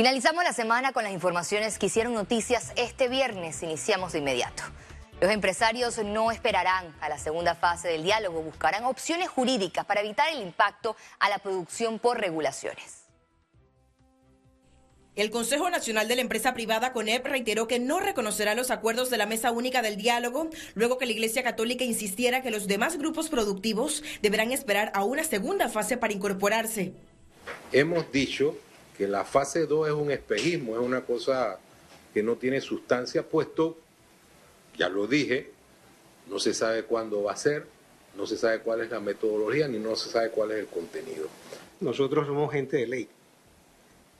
Finalizamos la semana con las informaciones que hicieron noticias este viernes. Iniciamos de inmediato. Los empresarios no esperarán a la segunda fase del diálogo, buscarán opciones jurídicas para evitar el impacto a la producción por regulaciones. El Consejo Nacional de la Empresa Privada, CONEP, reiteró que no reconocerá los acuerdos de la Mesa Única del Diálogo, luego que la Iglesia Católica insistiera que los demás grupos productivos deberán esperar a una segunda fase para incorporarse. Hemos dicho que la fase 2 es un espejismo, es una cosa que no tiene sustancia, puesto, ya lo dije, no se sabe cuándo va a ser, no se sabe cuál es la metodología, ni no se sabe cuál es el contenido. Nosotros somos gente de ley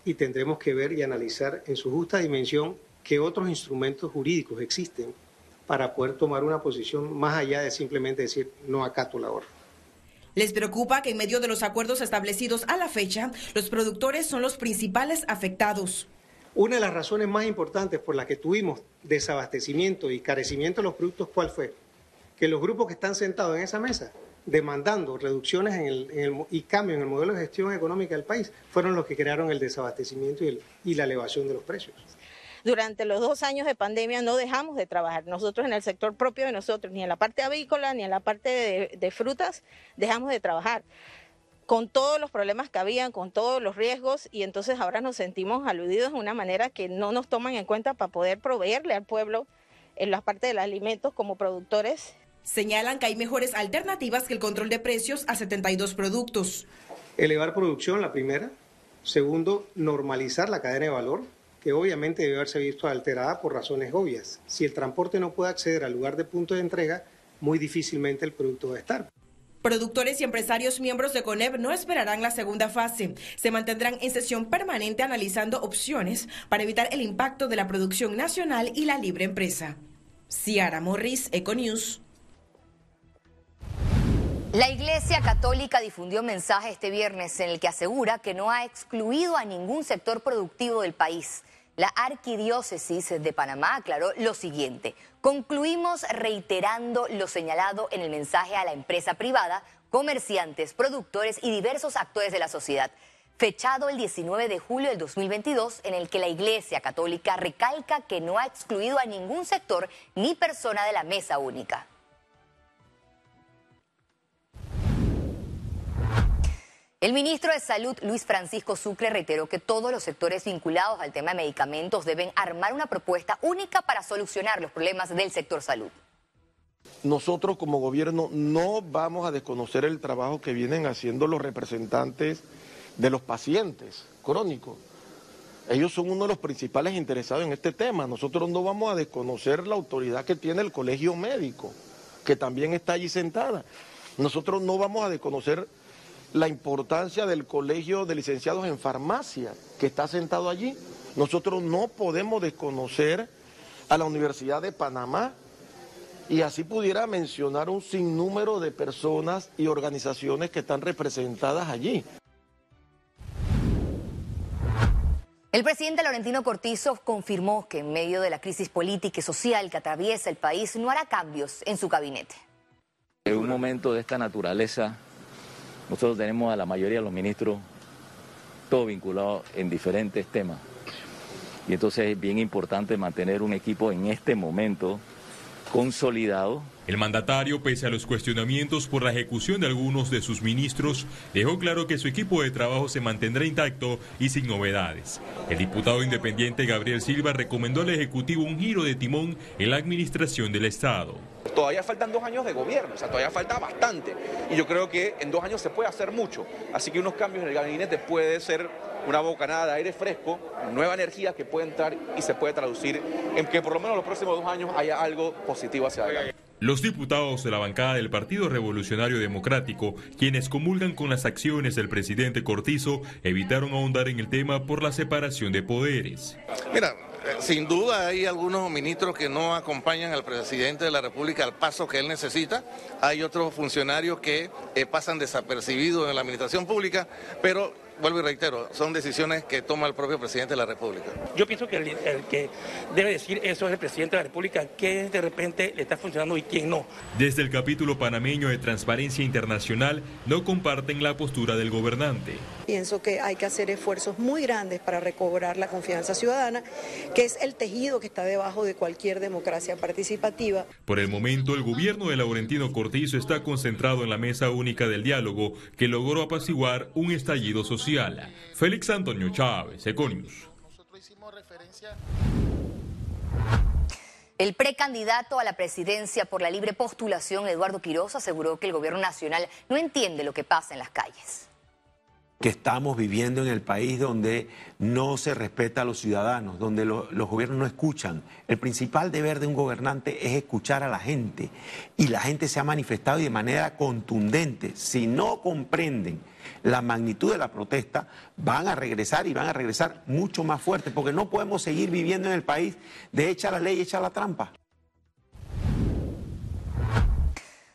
y tendremos que ver y analizar en su justa dimensión qué otros instrumentos jurídicos existen para poder tomar una posición más allá de simplemente decir no acato la orden. Les preocupa que en medio de los acuerdos establecidos a la fecha, los productores son los principales afectados. Una de las razones más importantes por las que tuvimos desabastecimiento y carecimiento de los productos, ¿cuál fue? Que los grupos que están sentados en esa mesa demandando reducciones y cambio en el modelo de gestión económica del país fueron los que crearon el desabastecimiento y la elevación de los precios durante los dos años de pandemia no dejamos de trabajar. Nosotros en el sector propio de nosotros, ni en la parte avícola, ni en la parte de, frutas, dejamos de trabajar con todos los problemas que habían, con todos los riesgos, y entonces ahora nos sentimos aludidos de una manera que no nos toman en cuenta para poder proveerle al pueblo en la parte de los alimentos como productores. Señalan que hay mejores alternativas que el control de precios a 72 productos. Elevar producción, la primera. Segundo, normalizar la cadena de valor que obviamente debe haberse visto alterada por razones obvias. Si el transporte no puede acceder al lugar de punto de entrega, muy difícilmente el producto va a estar. Productores y empresarios miembros de CONEP no esperarán la segunda fase. Se mantendrán en sesión permanente analizando opciones para evitar el impacto de la producción nacional y la libre empresa. Ciara Morris, Econews. La Iglesia Católica difundió un mensaje este viernes en el que asegura que no ha excluido a ningún sector productivo del país. La Arquidiócesis de Panamá aclaró lo siguiente. Concluimos reiterando lo señalado en el mensaje a la empresa privada, comerciantes, productores y diversos actores de la sociedad, fechado el 19 de julio del 2022, en el que la Iglesia Católica recalca que no ha excluido a ningún sector ni persona de la mesa única. El ministro de Salud, Luis Francisco Sucre, reiteró que todos los sectores vinculados al tema de medicamentos deben armar una propuesta única para solucionar los problemas del sector salud. Nosotros como gobierno no vamos a desconocer el trabajo que vienen haciendo los representantes de los pacientes crónicos. Ellos son uno de los principales interesados en este tema. Nosotros no vamos a desconocer la autoridad que tiene el colegio médico, que también está allí sentada. Nosotros no vamos a desconocer la importancia del Colegio de Licenciados en Farmacia, que está sentado allí. Nosotros no podemos desconocer a la Universidad de Panamá y así pudiera mencionar un sinnúmero de personas y organizaciones que están representadas allí. El presidente Laurentino Cortizo confirmó que en medio de la crisis política y social que atraviesa el país no hará cambios en su gabinete. En un momento de esta naturaleza nosotros tenemos a la mayoría de los ministros todos vinculados en diferentes temas. Y entonces es bien importante mantener un equipo en este momento consolidado. El mandatario, pese a los cuestionamientos por la ejecución de algunos de sus ministros, dejó claro que su equipo de trabajo se mantendrá intacto y sin novedades. El diputado independiente Gabriel Silva recomendó al Ejecutivo un giro de timón en la administración del Estado. Todavía faltan dos años de gobierno, o sea, todavía falta bastante. Y yo creo que en dos años se puede hacer mucho. Así que unos cambios en el gabinete puede ser una bocanada de aire fresco, nueva energía que puede entrar y se puede traducir en que por lo menos los próximos dos años haya algo positivo hacia adelante. Los diputados de la bancada del Partido Revolucionario Democrático, quienes comulgan con las acciones del presidente Cortizo, evitaron ahondar en el tema por la separación de poderes. Mira, sin duda hay algunos ministros que no acompañan al presidente de la República al paso que él necesita. Hay otros funcionarios que eh, pasan desapercibidos en la administración pública, pero vuelvo y reitero, son decisiones que toma el propio presidente de la República. Yo pienso que el, que debe decir eso es el presidente de la República, que de repente le está funcionando y quién no. Desde el capítulo panameño de Transparencia Internacional no comparten la postura del gobernante. Pienso que hay que hacer esfuerzos muy grandes para recobrar la confianza ciudadana, que es el tejido que está debajo de cualquier democracia participativa. Por el momento, el gobierno de Laurentino Cortizo está concentrado en la mesa única del diálogo que logró apaciguar un estallido social. Félix Antonio Chávez, Econius. El precandidato a la presidencia por la libre postulación, Eduardo Quiroz, aseguró que el gobierno nacional no entiende lo que pasa en las calles que estamos viviendo en el país donde no se respeta a los ciudadanos, donde los gobiernos no escuchan. El principal deber de un gobernante es escuchar a la gente y la gente se ha manifestado de manera contundente. Si no comprenden la magnitud de la protesta, van a regresar y van a regresar mucho más fuerte, porque no podemos seguir viviendo en el país de echar la ley y echar la trampa.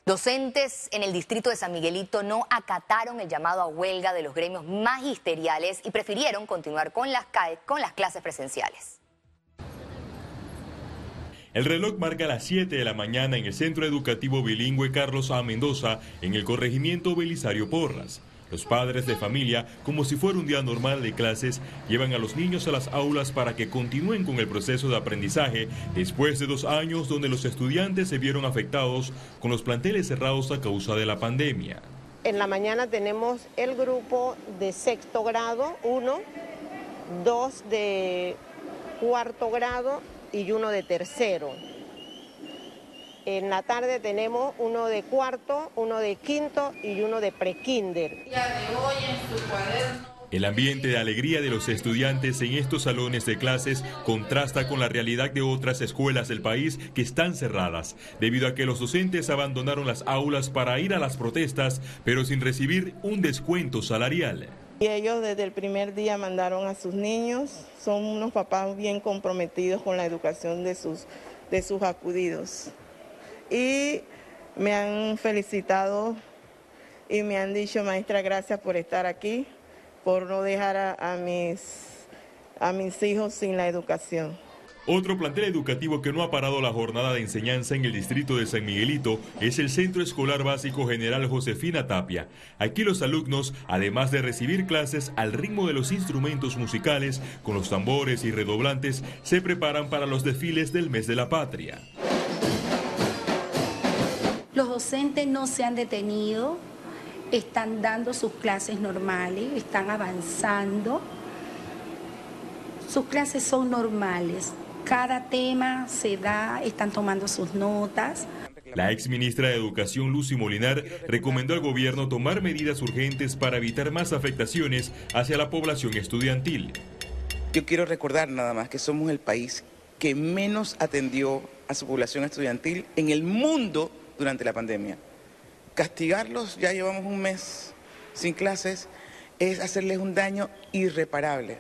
Docentes en el distrito de San Miguelito no acataron el llamado a huelga de los gremios magisteriales y prefirieron continuar con las, con las clases presenciales. El reloj marca las 7 de la mañana en el Centro Educativo Bilingüe Carlos A. Mendoza, en el corregimiento Belisario Porras. Los padres de familia, como si fuera un día normal de clases, llevan a los niños a las aulas para que continúen con el proceso de aprendizaje después de dos años donde los estudiantes se vieron afectados con los planteles cerrados a causa de la pandemia. En la mañana tenemos el grupo de sexto grado, uno, dos de cuarto grado y uno de tercero. En la tarde tenemos uno de cuarto, uno de quinto y uno de prekinder. El ambiente de alegría de los estudiantes en estos salones de clases contrasta con la realidad de otras escuelas del país que están cerradas, debido a que los docentes abandonaron las aulas para ir a las protestas, pero sin recibir un descuento salarial. Y ellos desde el primer día mandaron a sus niños, son unos papás bien comprometidos con la educación de sus, de sus acudidos y me han felicitado y me han dicho, maestra, gracias por estar aquí, por no dejar a, mis, a mis hijos sin la educación. Otro plantel educativo que no ha parado la jornada de enseñanza en el distrito de San Miguelito es el Centro Escolar Básico General Josefina Tapia. Aquí los alumnos, además de recibir clases al ritmo de los instrumentos musicales, con los tambores y redoblantes, se preparan para los desfiles del mes de la patria. Los docentes no se han detenido, están dando sus clases normales, están avanzando. Sus clases son normales. Cada tema se da, están tomando sus notas. La ex ministra de Educación, Lucy Molinar, recomendó al gobierno tomar medidas urgentes para evitar más afectaciones hacia la población estudiantil. Yo quiero recordar nada más que somos el país que menos atendió a su población estudiantil en el mundo durante la pandemia. Castigarlos, ya llevamos un mes sin clases, es hacerles un daño irreparable.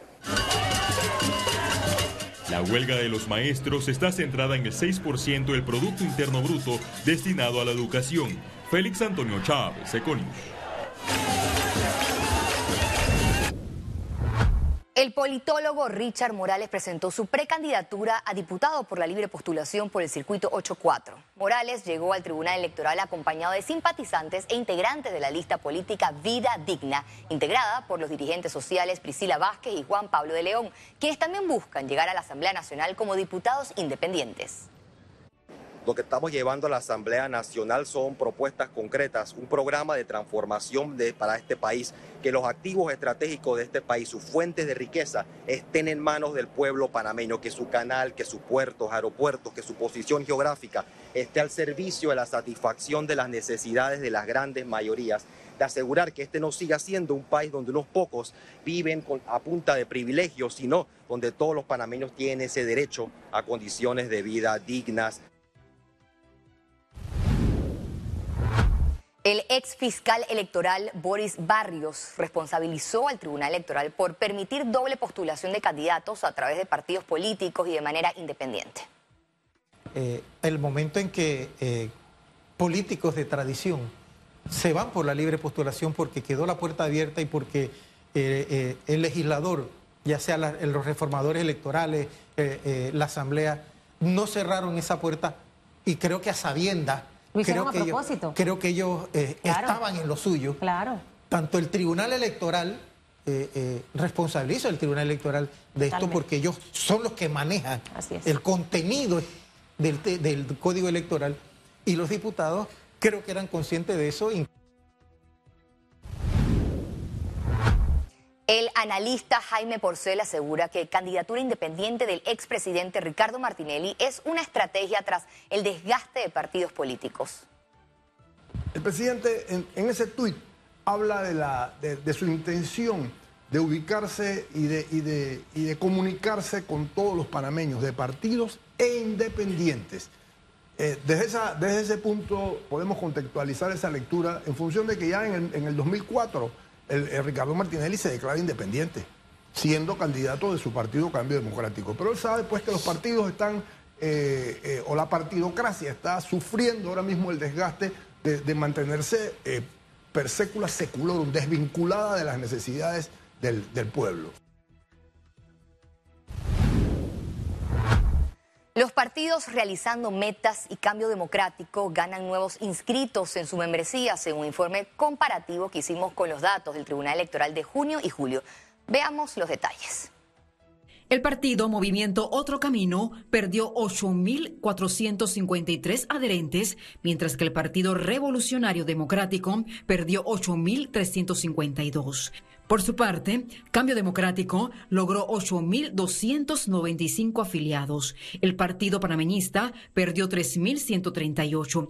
La huelga de los maestros está centrada en el 6% del Producto Interno Bruto destinado a la educación. Félix Antonio Chávez, Econius. El politólogo Richard Morales presentó su precandidatura a diputado por la libre postulación por el circuito 84. Morales llegó al Tribunal Electoral acompañado de simpatizantes e integrantes de la lista política Vida Digna, integrada por los dirigentes sociales Priscila Vázquez y Juan Pablo de León, quienes también buscan llegar a la Asamblea Nacional como diputados independientes. Lo que estamos llevando a la Asamblea Nacional son propuestas concretas, un programa de transformación para este país, que los activos estratégicos de este país, sus fuentes de riqueza, estén en manos del pueblo panameño, que su canal, que sus puertos, aeropuertos, que su posición geográfica esté al servicio de la satisfacción de las necesidades de las grandes mayorías de asegurar que este no siga siendo un país donde unos pocos viven a punta de privilegios, sino donde todos los panameños tienen ese derecho a condiciones de vida dignas. El ex fiscal electoral Boris Barrios responsabilizó al Tribunal Electoral por permitir doble postulación de candidatos a través de partidos políticos y de manera independiente. Eh, el momento en que eh, políticos de tradición se van por la libre postulación porque quedó la puerta abierta y porque el legislador, ya sea los reformadores electorales, la Asamblea, no cerraron esa puerta y creo que a sabiendas lo creo, a que propósito. Ellos, creo que ellos eh, estaban en lo suyo. Claro. Tanto el Tribunal Electoral, eh, eh, responsabilizo al Tribunal Electoral de esto porque ellos son los que manejan el contenido del, del Código Electoral y los diputados creo que eran conscientes de eso. El analista Jaime Porcel asegura que candidatura independiente del expresidente Ricardo Martinelli es una estrategia tras el desgaste de partidos políticos. El presidente en, ese tuit habla de, su intención de ubicarse y de, comunicarse con todos los panameños de partidos e independientes. Eh, desde ese punto podemos contextualizar esa lectura en función de que ya en el, en el 2004 el, Ricardo Martinelli se declara independiente, siendo candidato de su partido Cambio Democrático. Pero él sabe pues que los partidos están, eh, eh, o la partidocracia está sufriendo ahora mismo el desgaste de, mantenerse eh, per secula seculorum, desvinculada de las necesidades del, del pueblo. Los partidos realizando metas y cambio democrático ganan nuevos inscritos en su membresía, según un informe comparativo que hicimos con los datos del Tribunal Electoral de junio y julio. Veamos los detalles. El partido Movimiento Otro Camino perdió 8.453 adherentes, mientras que el Partido Revolucionario Democrático perdió 8.352. Por su parte, Cambio Democrático logró 8.295 afiliados. El Partido Panameñista perdió 3.138.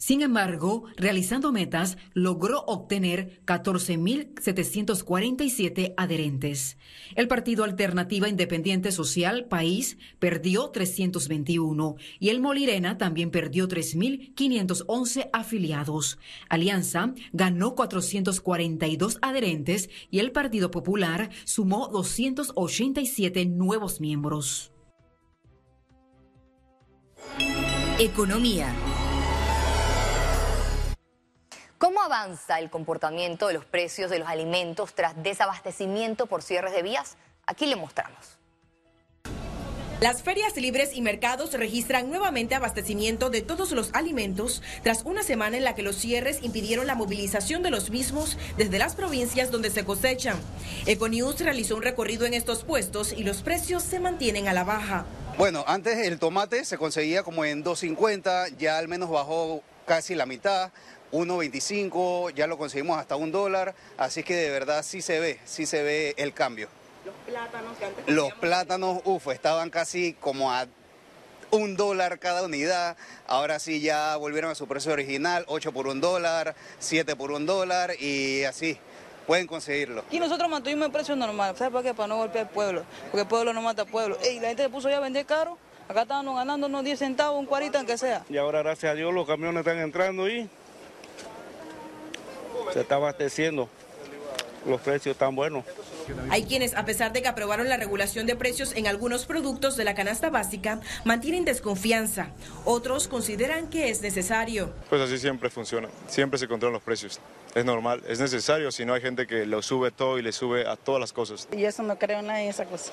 Sin embargo, realizando metas, logró obtener 14.747 adherentes. El Partido Alternativa Independiente Social País perdió 321 y el Molirena también perdió 3.511 afiliados. Alianza ganó 442 adherentes y el Partido Popular sumó 287 nuevos miembros. Economía. Avanza el comportamiento de los precios de los alimentos tras desabastecimiento por cierres de vías? Aquí le mostramos. Las ferias libres y mercados registran nuevamente abastecimiento de todos los alimentos tras una semana en la que los cierres impidieron la movilización de los mismos desde las provincias donde se cosechan. Econews realizó un recorrido en estos puestos y los precios se mantienen a la baja. Bueno, antes el tomate se conseguía como en 2.50, ya al menos bajó casi la mitad. 1.25, ya lo conseguimos hasta un dólar, así que de verdad sí se ve, sí se ve el cambio. Los plátanos que antes Los plátanos, uff, estaban casi como a un dólar cada unidad, ahora sí ya volvieron a su precio original, 8 por un dólar, 7 por un dólar y así. Pueden conseguirlo. Y nosotros mantuvimos el precio normal, ¿sabes por qué? Para no golpear al pueblo, porque el pueblo no mata al pueblo. Y la gente se puso ya a vender caro, acá estábamos ganando unos 10 centavos, un 40 aunque sea. Y ahora gracias a Dios los camiones están entrando y se está abasteciendo. Los precios están buenos. Hay quienes, a pesar de que aprobaron la regulación de precios en algunos productos de la canasta básica, mantienen desconfianza. Otros consideran que es necesario. Pues así siempre funciona. Siempre se controlan los precios. Es normal, es necesario, si no hay gente que lo sube todo y le sube a todas las cosas. Y eso no creo nada en esa cosa.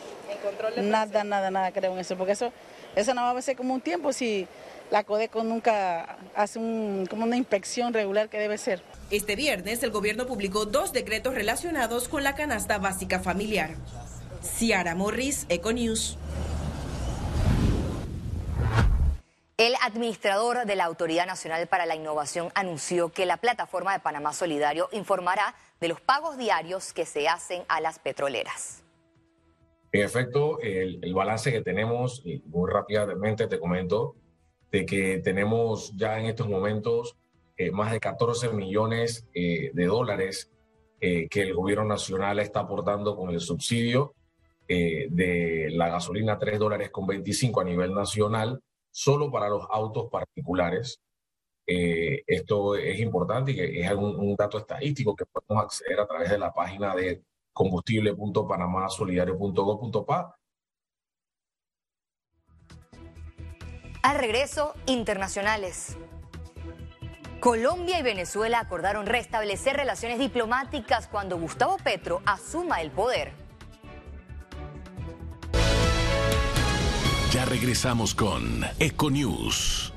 nada, nada, nada creo en eso, porque eso, eso no va a ser como un tiempo si la Codeco nunca hace un, como una inspección regular que debe ser. Este viernes el gobierno publicó dos decretos relacionados con la canasta básica familiar. Ciara Morris, Econews. El administrador de la Autoridad Nacional para la Innovación anunció que la plataforma de Panamá Solidario informará de los pagos diarios que se hacen a las petroleras. En efecto, el, el balance que tenemos, y muy rápidamente te comento, de que tenemos ya en estos momentos eh, más de 14 millones eh, de dólares eh, que el gobierno nacional está aportando con el subsidio de la gasolina 3 dólares con 25 a nivel nacional, solo para los autos particulares. esto es importante y es un, un, dato estadístico que podemos acceder a través de la página de combustible.panamasolidario.gov.pa Al regreso, internacionales. Colombia y Venezuela acordaron restablecer relaciones diplomáticas cuando Gustavo Petro asuma el poder. Ya regresamos con Econews.